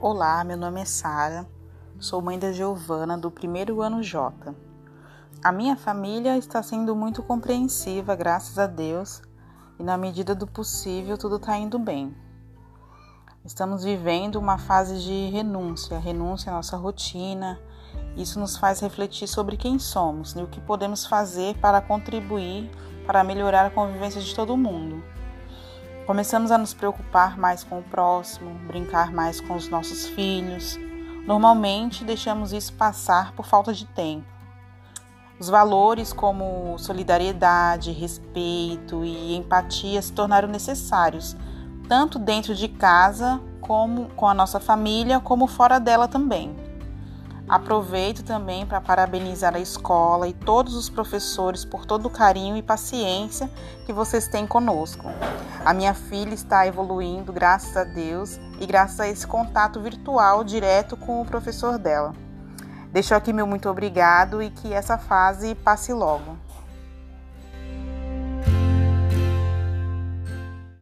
Olá, meu nome é Sara, sou mãe da Giovana do primeiro ano J. A minha família está sendo muito compreensiva, graças a Deus, e na medida do possível tudo está indo bem. Estamos vivendo uma fase de renúncia, renúncia à nossa rotina. Isso nos faz refletir sobre quem somos e o que podemos fazer para contribuir para melhorar a convivência de todo mundo. Começamos a nos preocupar mais com o próximo, brincar mais com os nossos filhos. Normalmente deixamos isso passar por falta de tempo. Os valores como solidariedade, respeito e empatia se tornaram necessários, tanto dentro de casa, como com a nossa família, como fora dela também. Aproveito também para parabenizar a escola e todos os professores por todo o carinho e paciência que vocês têm conosco. A minha filha está evoluindo, graças a Deus, e graças a esse contato virtual direto com o professor dela. Deixo aqui meu muito obrigado e que essa fase passe logo.